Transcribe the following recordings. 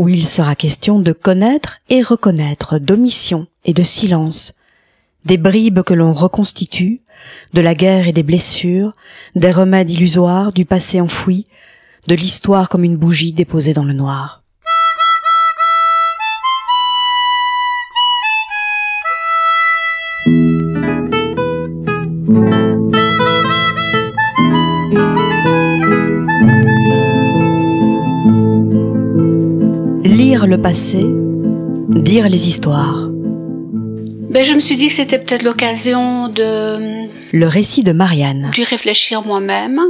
où il sera question de connaître et reconnaître, d'omission et de silence, des bribes que l'on reconstitue, de la guerre et des blessures, des remèdes illusoires, du passé enfoui, de l'histoire comme une bougie déposée dans le noir. Le passé, dire les histoires. Ben, je me suis dit que c'était peut-être l'occasion de... Le récit de Marianne. D'y réfléchir moi-même.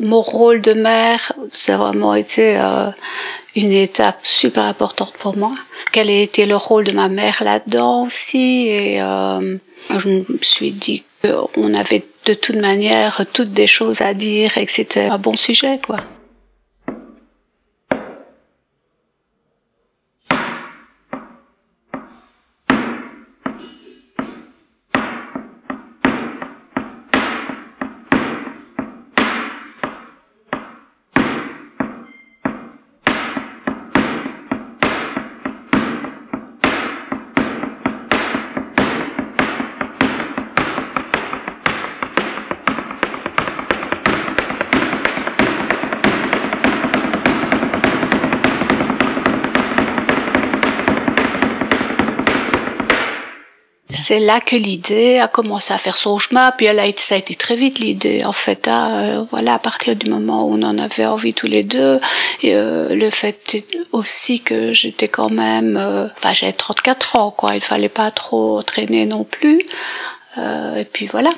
Mon rôle de mère, ça a vraiment été euh, une étape super importante pour moi. Quel a été le rôle de ma mère là-dedans aussi Et euh, je me suis dit qu'on avait de toute manière toutes des choses à dire et que c'était un bon sujet, quoi. C'est là que l'idée a commencé à faire son chemin, puis elle a ça a été très vite l'idée, en fait. Hein, euh, voilà, à partir du moment où on en avait envie tous les deux, et euh, le fait aussi que j'étais quand même, euh, enfin j'avais 34 ans, quoi, il fallait pas trop traîner non plus, et puis voilà.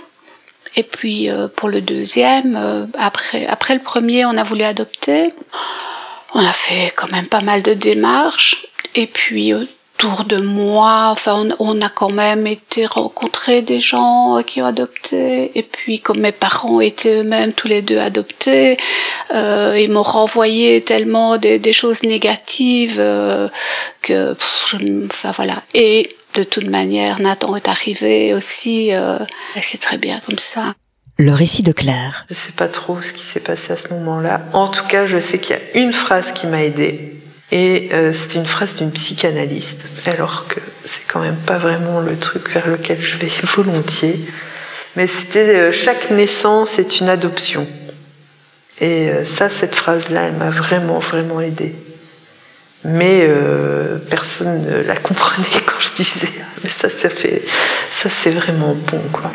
Et puis pour le deuxième, après, après le premier, on a voulu adopter. On a fait quand même pas mal de démarches. Et puis autour de moi. Enfin, on, a quand même été rencontrer des gens qui ont adopté. Et puis, comme mes parents étaient eux-mêmes tous les deux adoptés, euh, ils m'ont renvoyé tellement des, choses négatives euh, que, je, enfin voilà. Et de toute manière, Nathan est arrivé aussi. Euh, c'est très bien comme ça. Le récit de Claire. Je sais pas trop ce qui s'est passé à ce moment-là. En tout cas, je sais qu'il y a une phrase qui m'a aidée et euh, c'était une phrase d'une psychanalyste, alors que c'est quand même pas vraiment le truc vers lequel je vais volontiers. Mais c'était euh, chaque naissance est une adoption. Et euh, ça, cette phrase-là, elle m'a vraiment, vraiment aidée. Mais personne ne la comprenait quand je disais. Ah, mais ça, ça fait, ça c'est vraiment bon, quoi.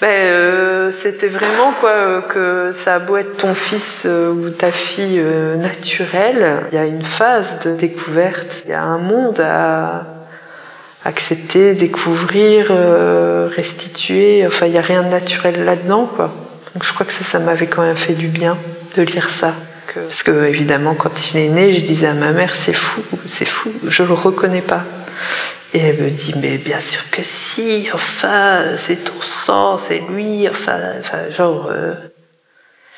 Ben, euh, c'était vraiment quoi euh, que ça a beau être ton fils euh, ou ta fille naturelle, il y a une phase de découverte, il y a un monde à accepter, découvrir, restituer. Enfin, il y a rien de naturel là-dedans, quoi. Donc, je crois que ça, ça m'avait quand même fait du bien de lire ça. Parce que évidemment, quand il est né, je disais à ma mère, c'est fou, c'est fou, je le reconnais pas. Et elle me dit, mais bien sûr que si, enfin, c'est ton sang, c'est lui, enfin, enfin genre. Euh,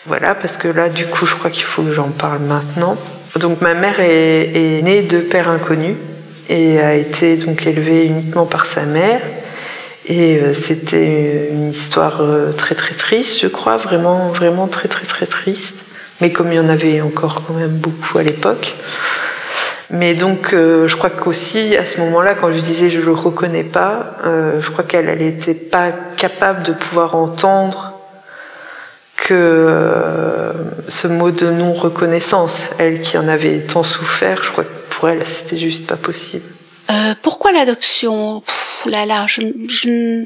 voilà, parce que là, du coup, je crois qu'il faut que j'en parle maintenant. Donc, ma mère est, est, née de père inconnu et a été donc élevée uniquement par sa mère. Et euh, c'était une histoire euh, très très triste, je crois, vraiment, vraiment très très très triste. Mais comme il y en avait encore quand même beaucoup à l'époque. Mais donc, euh, je crois qu'aussi, à ce moment-là, quand je disais je le reconnais pas, euh, je crois qu'elle n'était pas capable de pouvoir entendre que euh, ce mot de non-reconnaissance, elle qui en avait tant souffert, je crois que pour elle, c'était juste pas possible. pourquoi l'adoption? Là, là, je, je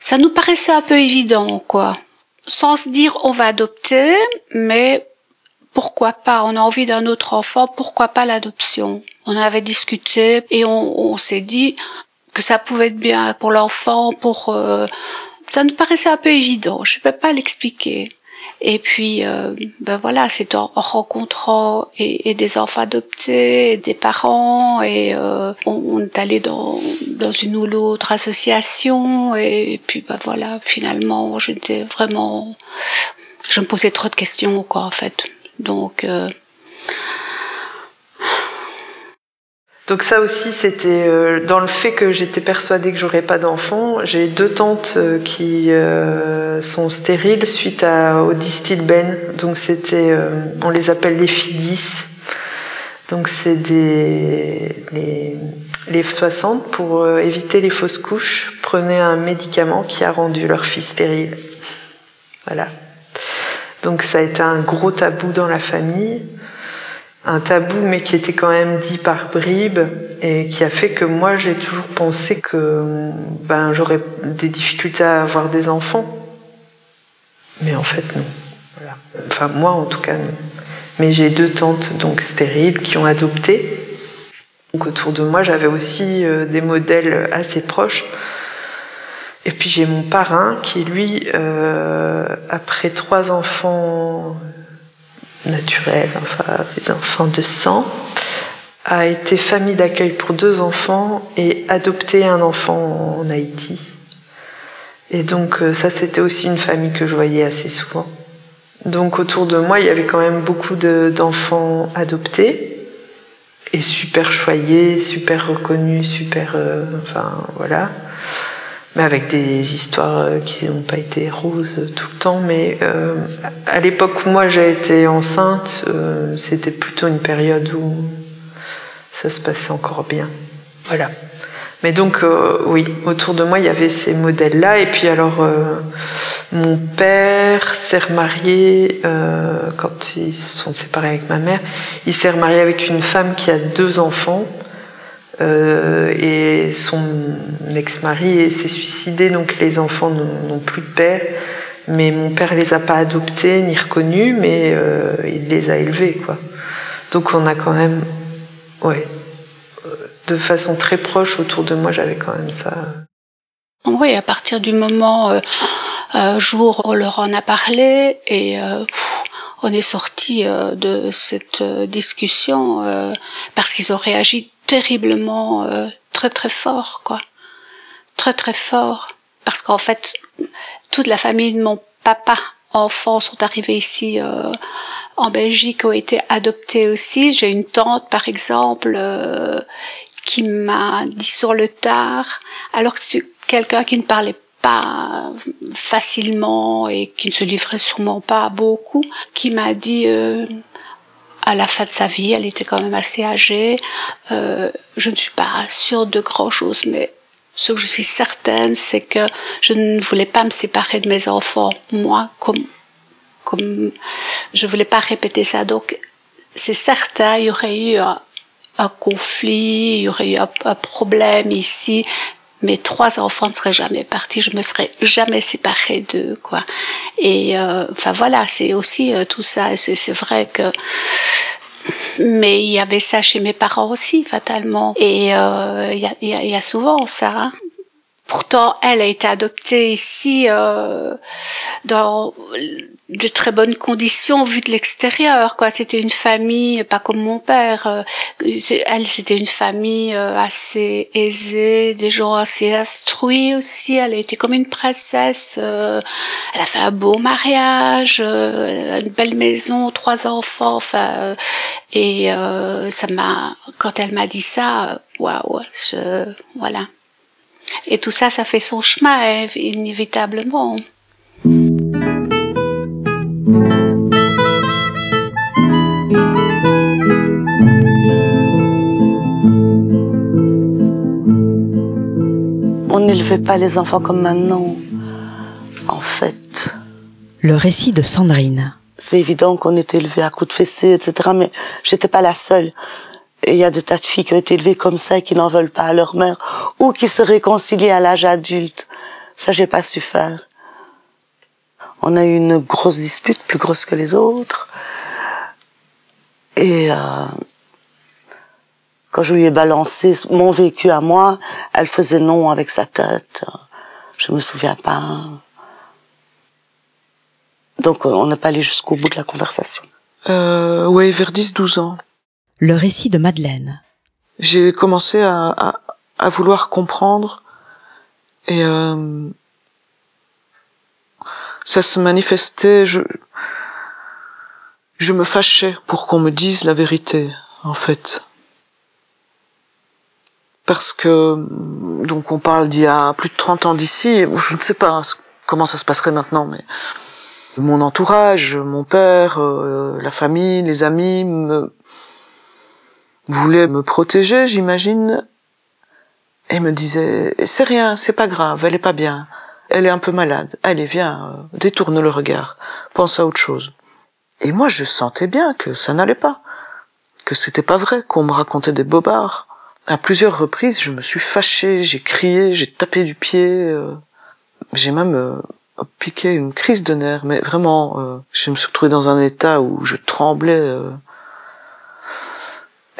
ça nous paraissait un peu évident, quoi. Sans se dire on va adopter, mais pourquoi pas On a envie d'un autre enfant, pourquoi pas l'adoption? On avait discuté et on, s'est dit que ça pouvait être bien pour l'enfant, pour euh, ça nous paraissait un peu évident. Je ne peux pas l'expliquer. Et puis, euh, ben voilà, c'est en, rencontrant et, des enfants adoptés, et des parents, et euh, on, est allé dans, dans une ou l'autre association, et, puis ben voilà, finalement, j'étais vraiment, je me posais trop de questions, quoi, en fait. Donc, euh, Donc ça aussi, c'était euh, dans le fait que j'étais persuadée que j'aurais pas d'enfants. J'ai deux tantes euh, qui sont stériles suite au distilbène. Donc c'était, on les appelle les FIDIS. Donc c'est des les, les 60 pour éviter les fausses couches prenaient un médicament qui a rendu leur fille stérile. Voilà. Donc ça a été un gros tabou dans la famille un tabou, mais qui était quand même dit par bribes et qui a fait que moi j'ai toujours pensé que ben j'aurais des difficultés à avoir des enfants. Mais en fait non. Enfin moi en tout cas non. Mais j'ai deux tantes donc stériles qui ont adopté. Donc autour de moi j'avais aussi euh, des modèles assez proches. Et puis j'ai mon parrain qui lui, euh, après trois enfants naturel, enfin des enfants de sang, a été famille d'accueil pour deux enfants et adopté un enfant en Haïti. Et donc euh, ça c'était aussi une famille que je voyais assez souvent. Donc autour de moi il y avait quand même beaucoup d'enfants adoptés et super choyés, super reconnus, super... Euh, enfin voilà mais avec des histoires euh, qui n'ont pas été roses tout le temps. Mais euh, à l'époque où moi j'ai été enceinte, euh, c'était plutôt une période où ça se passait encore bien. Voilà. Mais donc oui, autour de moi il y avait ces modèles-là. Et puis alors mon père s'est remarié quand ils se sont séparés avec ma mère. Il s'est remarié avec une femme qui a deux enfants. Euh, et son ex-mari s'est suicidé, donc les enfants n'ont plus de père. Mais mon père les a pas adoptés ni reconnus, mais euh, il les a élevés, quoi. Donc on a quand même, ouais, de façon très proche autour de moi, j'avais quand même ça. Oui, à partir du moment, euh, euh jour, on leur en a parlé et on est sorti de cette discussion parce qu'ils ont réagi terriblement euh, très très fort quoi. Très très fort. Parce qu'en fait toute la famille de mon papa enfants sont arrivés ici euh, en Belgique ont été adoptés aussi. J'ai une tante par exemple euh, qui m'a dit sur le tard alors que c'est quelqu'un qui ne parlait pas facilement et qui ne se livrait sûrement pas beaucoup, qui m'a dit à la fin de sa vie, elle était quand même assez âgée. Euh, je ne suis pas sûre de grand-chose, mais ce que je suis certaine, c'est que je ne voulais pas me séparer de mes enfants, moi, comme, comme je voulais pas répéter ça. Donc, c'est certain, il y aurait eu un, conflit, il y aurait eu un, un, problème ici. Mes trois enfants ne seraient jamais partis, je me serais jamais séparée d'eux, quoi. Et euh, enfin voilà, c'est aussi euh, tout ça. C'est vrai que mais il y avait ça chez mes parents aussi, fatalement. Et euh, il y, a, y, souvent ça. Hein. Pourtant, elle a été adoptée ici euh, dans de très bonnes conditions vues de l'extérieur. Quoi, c'était une famille, pas comme mon père. Euh, elle, c'était une famille euh, assez aisée, des gens assez instruits aussi. Elle a été comme une princesse. Euh, elle a fait un beau mariage, une belle maison, trois enfants. Enfin, et ça m'a, quand elle m'a dit ça, waouh, voilà. Et tout ça, ça fait son chemin, inévitablement. On n'élevait pas les enfants comme maintenant, en fait. Le récit de Sandrine. C'est évident qu'on était élevés à coups de fessée, etc. Mais j'étais pas la seule. Il y a des tas de filles qui ont été élevées comme ça et qui n'en veulent pas à leur mère ou qui se réconcilient à l'âge adulte. Ça, j'ai pas su faire. On a eu une grosse dispute, plus grosse que les autres. Et euh, quand je lui ai balancé mon vécu à moi, elle faisait non avec sa tête. Je me souviens pas. Donc on n'est pas allé jusqu'au bout de la conversation. Euh, oui, vers 10-12 ans le récit de Madeleine. J'ai commencé à, vouloir comprendre et euh, ça se manifestait. Je, je me fâchais pour qu'on me dise la vérité, en fait. parce que donc on parle d'il y a plus de 30 ans d'ici, je ne sais pas comment ça se passerait maintenant, mais mon entourage, mon père, euh, la famille, les amis me voulaient me protéger, j'imagine, et me disaient c'est rien, c'est pas grave, elle est pas bien, elle est un peu malade, allez viens, euh, détourne le regard, pense à autre chose. Et moi je sentais bien que ça n'allait pas, que c'était pas vrai, qu'on me racontait des bobards. À plusieurs reprises, je me suis fâchée, j'ai crié, j'ai tapé du pied, euh, j'ai même piqué une crise de nerfs, mais vraiment, euh, je me suis retrouvée dans un état où je tremblais.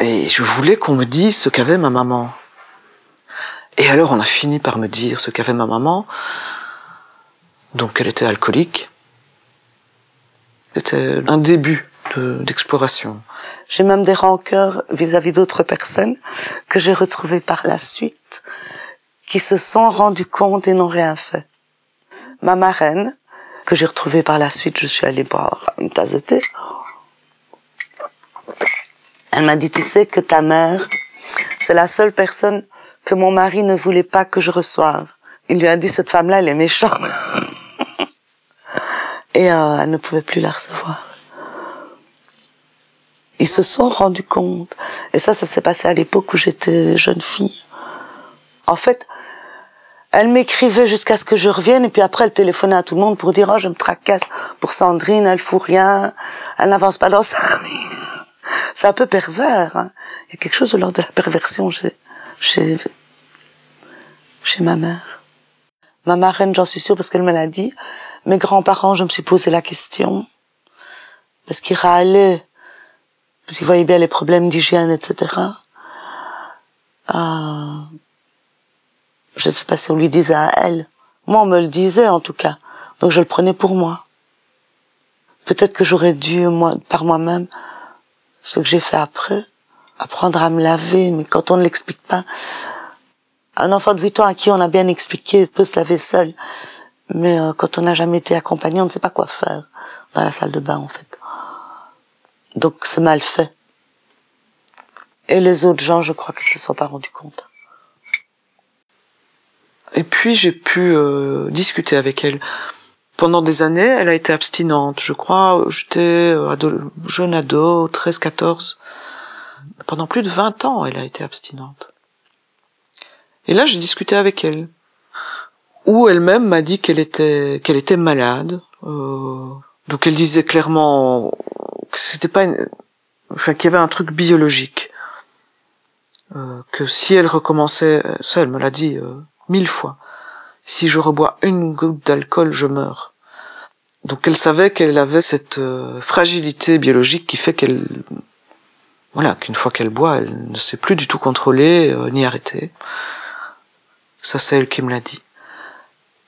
Et je voulais qu'on me dise ce qu'avait ma maman. Et alors on a fini par me dire ce qu'avait ma maman. Donc elle était alcoolique. C'était un début d'exploration. j'ai même des rancœurs vis-à-vis d'autres personnes que j'ai retrouvées par la suite, qui se sont rendues compte et n'ont rien fait ma marraine, que j'ai retrouvée par la suite, je suis allée boire une tasse de thé. Elle m'a dit, tu sais que ta mère, c'est la seule personne que mon mari ne voulait pas que je reçoive. Il lui a dit, cette femme-là, elle est méchante. Et euh, elle ne pouvait plus la recevoir. Ils se sont rendus compte. Et ça, ça s'est passé à l'époque où j'étais jeune fille. En fait, elle m'écrivait jusqu'à ce que je revienne et puis après elle téléphonait à tout le monde pour dire oh je me tracasse pour Sandrine, elle fout rien, elle n'avance pas dans sa vie. C'est un peu pervers. Hein. Il y a quelque chose de l'ordre de la perversion chez, chez, chez ma mère. Ma marraine, j'en suis sûre parce qu'elle me l'a dit. Mes grands-parents, je me suis posé la question. Parce qu'ils râlaient. Parce qu'ils voyaient bien les problèmes d'hygiène, etc. Euh, je ne sais pas si on lui disait à elle. Moi, on me le disait en tout cas. Donc je le prenais pour moi. Peut-être que j'aurais dû, moi, par moi-même, ce que j'ai fait après, apprendre à me laver, mais quand on ne l'explique pas, un enfant de 8 ans à qui on a bien expliqué peut se laver seul, mais euh, quand on n'a jamais été accompagné, on ne sait pas quoi faire dans la salle de bain en fait. Donc c'est mal fait. Et les autres gens, je crois qu'ils se sont pas rendus compte. Et puis j'ai pu euh, discuter avec elle. Pendant des années, elle a été abstinente. Je crois, j'étais euh, jeune ado, 13, 14. Pendant plus de 20 ans, elle a été abstinente. Et là, j'ai discuté avec elle. Où elle-même m'a dit qu'elle était, qu'elle était malade. Euh, donc elle disait clairement que c'était pas une, enfin, qu'il y avait un truc biologique. Euh, que si elle recommençait, ça elle me l'a dit, euh, mille fois. Si je rebois une goutte d'alcool, je meurs. Donc elle savait qu'elle avait cette euh, fragilité biologique qui fait qu'elle, voilà, qu'une fois qu'elle boit, elle ne sait plus du tout contrôler euh, ni arrêter. Ça, c'est elle qui me l'a dit.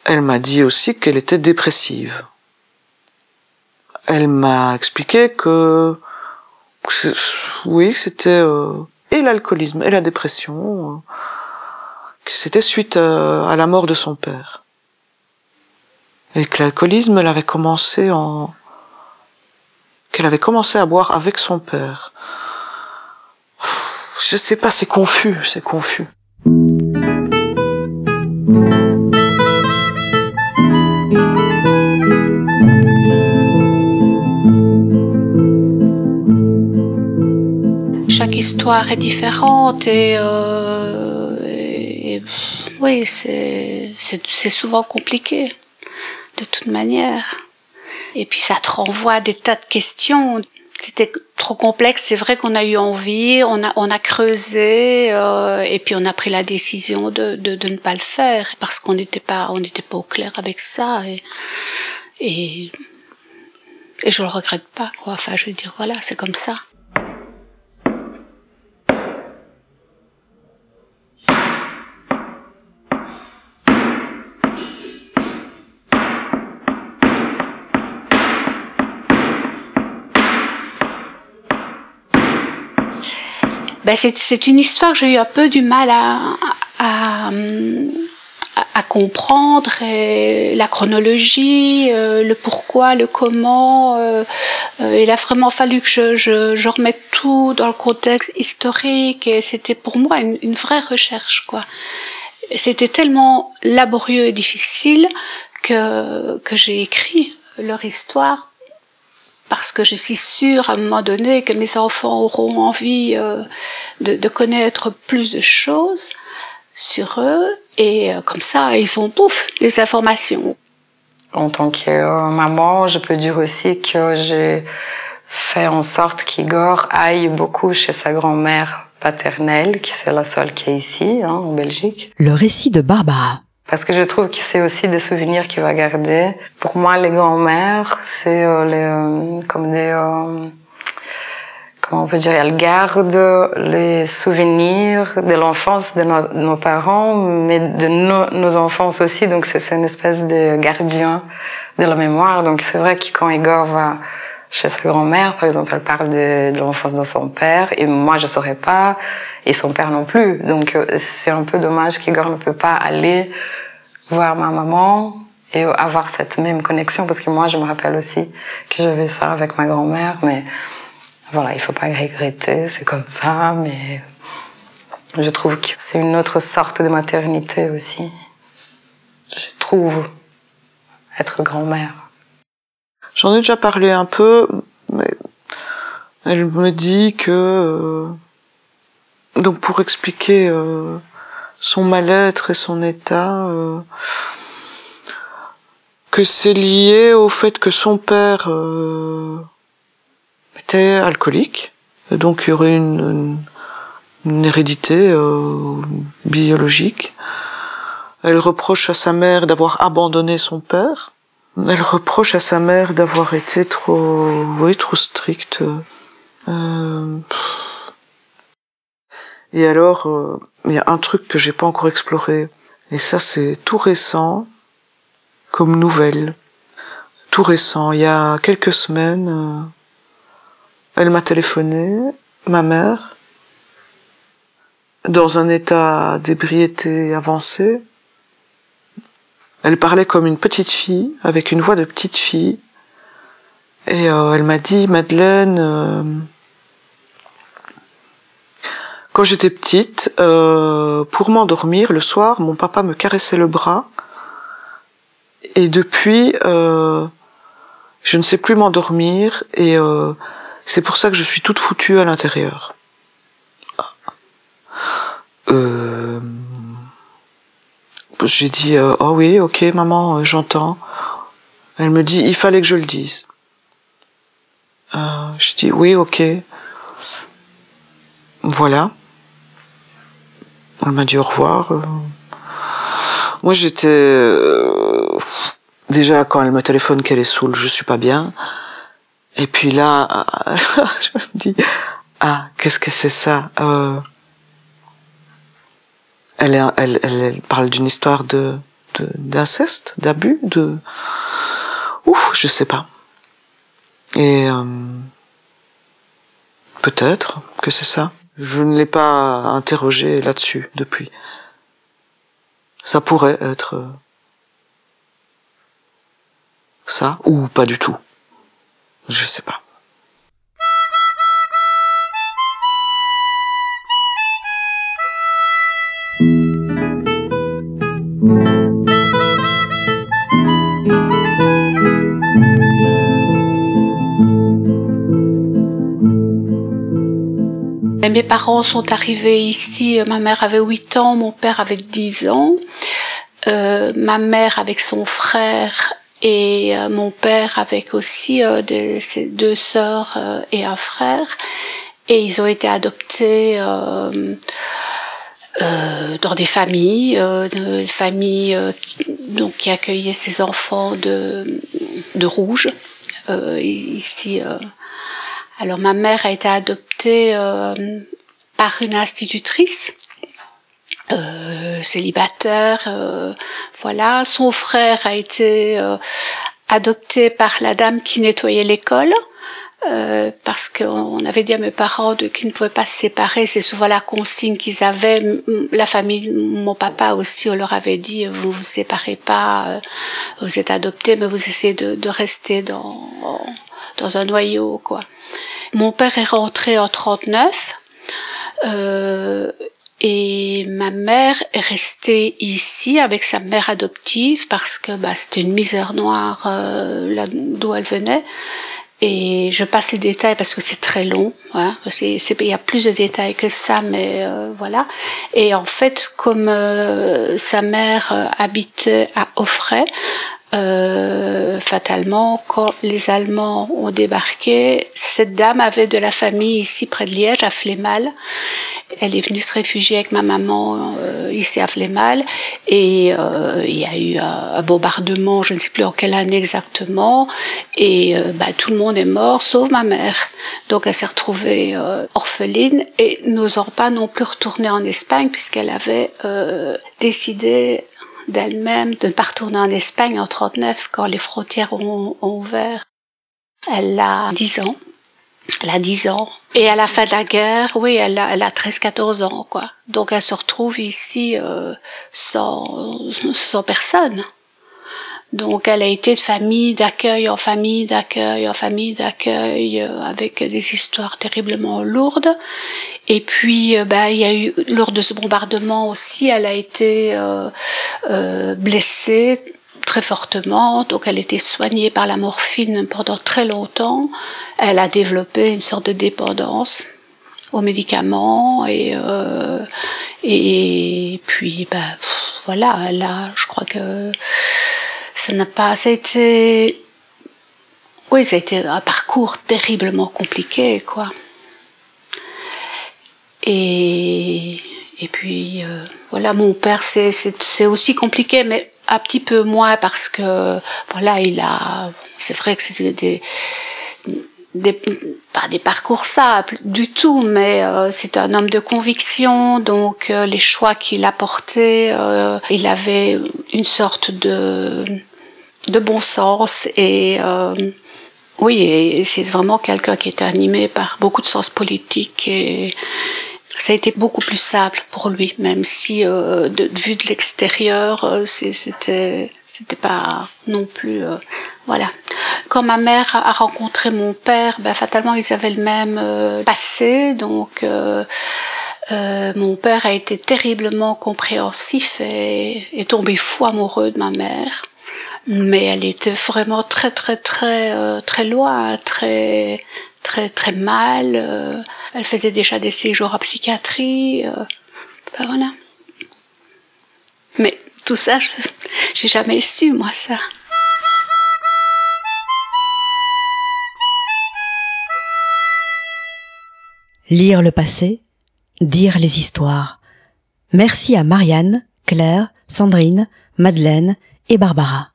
Elle m'a dit aussi qu'elle était dépressive. Elle m'a expliqué que, oui, c'était euh, et l'alcoolisme et la dépression c'était suite à la mort de son père. Et que l'alcoolisme, elle avait commencé en... qu'elle avait commencé à boire avec son père. Je sais pas, c'est confus, c'est confus. Chaque histoire est différente et euh oui, c'est souvent compliqué, de toute manière. Et puis ça te renvoie à des tas de questions. C'était trop complexe. C'est vrai qu'on a eu envie, on a, on a creusé, euh, et puis on a pris la décision de, de, de ne pas le faire parce qu'on n'était pas, on n'était pas au clair avec ça. Et, et, et je le regrette pas, quoi. Enfin, je veux dire, voilà, c'est comme ça. Ben c'est, une histoire que j'ai eu un peu du mal à, à, à comprendre la chronologie, euh, le pourquoi, le comment. Euh, euh, il a vraiment fallu que je, je, je, remette tout dans le contexte historique et c'était pour moi une, une vraie recherche quoi. C'était tellement laborieux et difficile que, que j'ai écrit leur histoire parce que je suis sûre à un moment donné que mes enfants auront envie euh, de, de, connaître plus de choses sur eux et euh, comme ça ils ont pouf les informations. En tant que euh, maman, je peux dire aussi que j'ai fait en sorte qu'Igor aille beaucoup chez sa grand-mère paternelle, qui c'est la seule qui est ici, hein, en Belgique. Le récit de Barbara. Parce que je trouve que c'est aussi des souvenirs qu'il va garder. Pour moi, les grands-mères, c'est euh, euh, comme des... Euh, comment on peut dire Elles gardent les souvenirs de l'enfance de nos, parents, mais de nos enfances aussi. Donc c'est une espèce de gardien de la mémoire. Donc c'est vrai que quand Igor va chez sa grand-mère, par exemple, elle parle de, l'enfance de son père, et moi je saurais pas, et son père non plus. Donc c'est un peu dommage qu'Igor ne peut pas aller voir ma maman et avoir cette même connexion parce que moi je me rappelle aussi que j'avais ça avec ma grand-mère mais voilà il faut pas regretter c'est comme ça mais je trouve que c'est une autre sorte de maternité aussi je trouve être grand-mère j'en ai déjà parlé un peu mais elle me dit que euh, donc pour expliquer euh, son mal-être et son état, euh, que c'est lié au fait que son père était alcoolique, et donc il y aurait une, hérédité biologique. Elle reproche à sa mère d'avoir abandonné son père. Elle reproche à sa mère d'avoir été trop, oui, trop stricte. Euh, et alors, euh, il y a un truc que j'ai pas encore exploré, et ça c'est tout récent comme nouvelle. Tout récent, il y a quelques semaines, euh, elle m'a téléphoné, ma mère, dans un état d'ébriété avancé. Elle parlait comme une petite fille, avec une voix de petite fille. Et euh, elle m'a dit, Madeleine, euh, quand j'étais petite, euh, pour m'endormir le soir, mon papa me caressait le bras. Et depuis, euh, je ne sais plus m'endormir et c'est pour ça que je suis toute foutue à l'intérieur. J'ai dit euh, oh oui, ok maman, euh, j'entends. Elle me dit il fallait que je le dise. je dis oui, ok. Voilà. Elle m'a dit au revoir. Euh. Moi, j'étais euh, déjà quand elle me téléphone qu'elle est saoule, je suis pas bien. Et puis là, je me dis ah qu'est-ce que c'est ça euh... elle, elle, elle, parle d'une histoire de d'inceste, d'abus, de ouf, je sais pas. Et euh... peut-être que c'est ça. Je ne l'ai pas interrogé là-dessus depuis. Ça pourrait être euh, ça ou pas du tout. Je sais pas. Mes parents sont arrivés ici, ma mère avait 8 ans, mon père avait 10 ans. Euh, ma mère avec son frère et euh, mon père avec aussi euh, des, deux sœurs euh, et un frère. Et ils ont été adoptés euh, dans des familles, des familles donc, qui accueillaient ces enfants de, de rouge. ici, alors ma mère a été adoptée euh, par une institutrice. Euh, célibataire, euh, voilà. Son frère a été adopté par la dame qui nettoyait l'école. Euh, parce qu'on avait dit à mes parents qu'ils ne pouvaient pas se séparer. C'est souvent la consigne qu'ils avaient. La famille, mon papa aussi, on leur avait dit vous vous séparez pas, euh, vous êtes adoptés, mais vous essayez de, de rester dans dans un noyau, quoi. Mon père est rentré en 39. Euh, et ma mère est restée ici avec sa mère adoptive parce que bah, c'était une misère noire euh, là d'où elle venait. Et je passe les détails parce que c'est très long. Hein. Il y a plus de détails que ça, mais euh, voilà. Et en fait, comme euh, sa mère euh, habitait à Offray, euh, fatalement, quand les Allemands ont débarqué, cette dame avait de la famille ici près de Liège, à Flémal. Elle est venue se réfugier avec ma maman euh, ici à Flémal. Et euh, il y a eu un, bombardement, je ne sais plus en quelle année exactement. Et bah, tout le monde est mort, sauf ma mère. Donc elle s'est retrouvée orpheline et n'osant pas non plus retourner en Espagne puisqu'elle avait décidé d'elle-même de ne pas retourner en Espagne en 39 quand les frontières ont, ouvert. Elle a 10 ans. Elle a 10 ans. Et à la fin de la guerre, oui, elle a, elle a 13-14 ans, quoi. Donc elle se retrouve ici euh, sans, sans personne. Donc elle a été de famille d'accueil en famille d'accueil en famille d'accueil euh, avec des histoires terriblement lourdes. Et puis bah, il y a eu lors de ce bombardement aussi, elle a été euh, euh, blessée très fortement, donc elle a été soignée par la morphine pendant très longtemps. Elle a développé une sorte de dépendance aux médicaments et euh, et puis bah voilà, là je crois que ça n'a pas, ça a été, oui, ça a été un parcours terriblement compliqué, quoi. Et, et puis, euh, voilà, mon père, c'est, aussi compliqué, mais un petit peu moins parce que, voilà, il a, c'est vrai que c'était des, des, pas des parcours simples du tout, mais euh, c'est un homme de conviction, donc euh, les choix qu'il a portés, il avait une sorte de de bon sens et euh, oui, c'est vraiment quelqu'un qui était animé par beaucoup de sens politique et ça a été beaucoup plus simple pour lui, même si euh, de, vue de l'extérieur, euh, c'était c'était pas non plus euh, voilà. Quand ma mère a rencontré mon père, ben, fatalement ils avaient le même euh, passé, donc euh, mon père a été terriblement compréhensif et est tombé fou amoureux de ma mère mais elle était vraiment très très très euh, très loin, très très très mal. Euh, elle faisait déjà des séjours en psychiatrie. Euh, ben voilà. Mais tout ça, j'ai jamais su moi ça. Lire le passé, dire les histoires. Merci à Marianne, Claire, Sandrine, Madeleine et Barbara.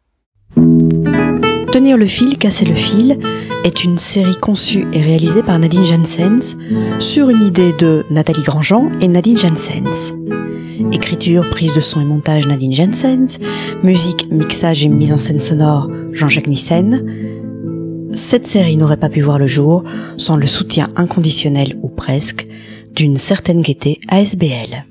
Tenir le fil, casser le fil est une série conçue et réalisée par Nadine Jansens sur une idée de Nathalie Grandjean et Nadine Jansens. Écriture, prise de son et montage Nadine Jansens, musique, mixage et mise en scène sonore Jean-Jacques Nissen. Cette série n'aurait pas pu voir le jour sans le soutien inconditionnel ou presque d'une certaine gaieté ASBL.